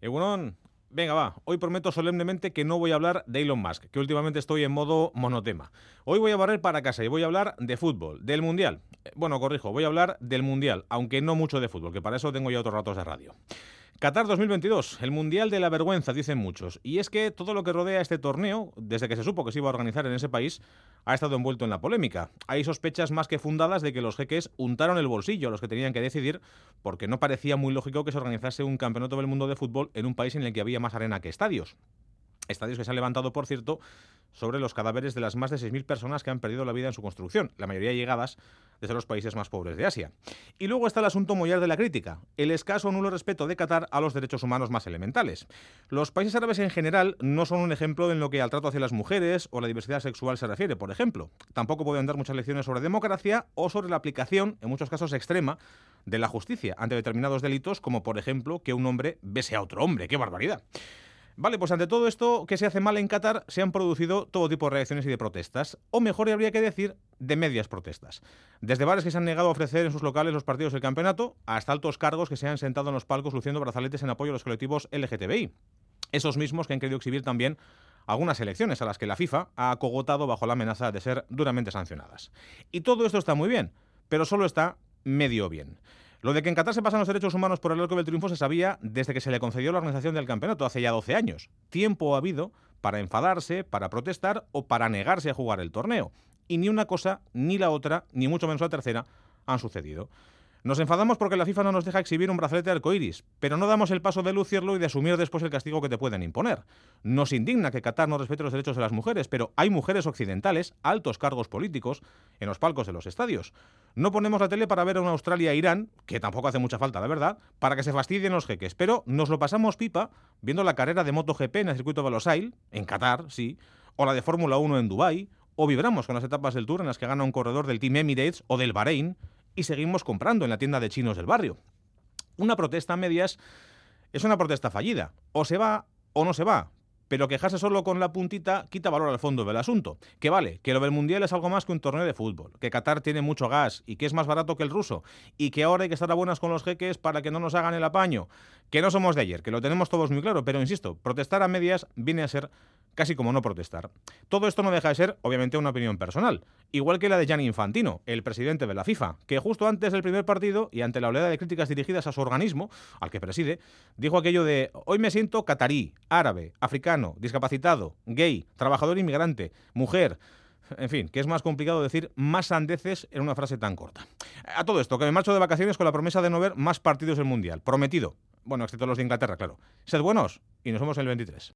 Egunon, venga va, hoy prometo solemnemente que no voy a hablar de Elon Musk, que últimamente estoy en modo monotema. Hoy voy a barrer para casa y voy a hablar de fútbol, del Mundial. Eh, bueno, corrijo, voy a hablar del Mundial, aunque no mucho de fútbol, que para eso tengo ya otros ratos de radio. Qatar 2022, el Mundial de la Vergüenza, dicen muchos. Y es que todo lo que rodea este torneo, desde que se supo que se iba a organizar en ese país, ha estado envuelto en la polémica. Hay sospechas más que fundadas de que los jeques untaron el bolsillo a los que tenían que decidir, porque no parecía muy lógico que se organizase un campeonato del mundo de fútbol en un país en el que había más arena que estadios. Estadios que se han levantado, por cierto, sobre los cadáveres de las más de 6.000 personas que han perdido la vida en su construcción, la mayoría llegadas desde los países más pobres de Asia. Y luego está el asunto mollar de la crítica, el escaso o nulo respeto de Qatar a los derechos humanos más elementales. Los países árabes en general no son un ejemplo en lo que al trato hacia las mujeres o la diversidad sexual se refiere, por ejemplo. Tampoco pueden dar muchas lecciones sobre democracia o sobre la aplicación, en muchos casos extrema, de la justicia ante determinados delitos, como por ejemplo que un hombre bese a otro hombre. ¡Qué barbaridad! Vale, pues ante todo esto que se hace mal en Qatar, se han producido todo tipo de reacciones y de protestas, o mejor habría que decir, de medias protestas. Desde bares que se han negado a ofrecer en sus locales los partidos del campeonato, hasta altos cargos que se han sentado en los palcos luciendo brazaletes en apoyo a los colectivos LGTBI. Esos mismos que han querido exhibir también algunas elecciones a las que la FIFA ha acogotado bajo la amenaza de ser duramente sancionadas. Y todo esto está muy bien, pero solo está medio bien. Lo de que en Qatar se pasan los derechos humanos por el arco del triunfo se sabía desde que se le concedió la organización del campeonato hace ya 12 años. Tiempo ha habido para enfadarse, para protestar o para negarse a jugar el torneo. Y ni una cosa, ni la otra, ni mucho menos la tercera, han sucedido. Nos enfadamos porque la FIFA no nos deja exhibir un brazalete arcoíris, pero no damos el paso de lucirlo y de asumir después el castigo que te pueden imponer. Nos indigna que Qatar no respete los derechos de las mujeres, pero hay mujeres occidentales, altos cargos políticos, en los palcos de los estadios. No ponemos la tele para ver a una Australia-Irán, que tampoco hace mucha falta, la verdad, para que se fastidien los jeques, pero nos lo pasamos pipa viendo la carrera de MotoGP en el circuito de Losail, en Qatar, sí, o la de Fórmula 1 en Dubái, o vibramos con las etapas del Tour en las que gana un corredor del Team Emirates o del Bahrein, y seguimos comprando en la tienda de chinos del barrio. Una protesta a medias es una protesta fallida. O se va o no se va. Pero quejarse solo con la puntita quita valor al fondo del asunto. Que vale, que lo del Mundial es algo más que un torneo de fútbol, que Qatar tiene mucho gas y que es más barato que el ruso, y que ahora hay que estar a buenas con los jeques para que no nos hagan el apaño. Que no somos de ayer, que lo tenemos todos muy claro, pero insisto, protestar a medias viene a ser casi como no protestar. Todo esto no deja de ser, obviamente, una opinión personal, igual que la de Gianni Infantino, el presidente de la FIFA, que justo antes del primer partido y ante la oleada de críticas dirigidas a su organismo, al que preside, dijo aquello de hoy me siento catarí, árabe, africano, discapacitado, gay, trabajador inmigrante, mujer, en fin, que es más complicado decir más sandeces en una frase tan corta. A todo esto, que me marcho de vacaciones con la promesa de no ver más partidos del Mundial. Prometido. Bueno, excepto los de Inglaterra, claro. Sed buenos y nos vemos en el 23.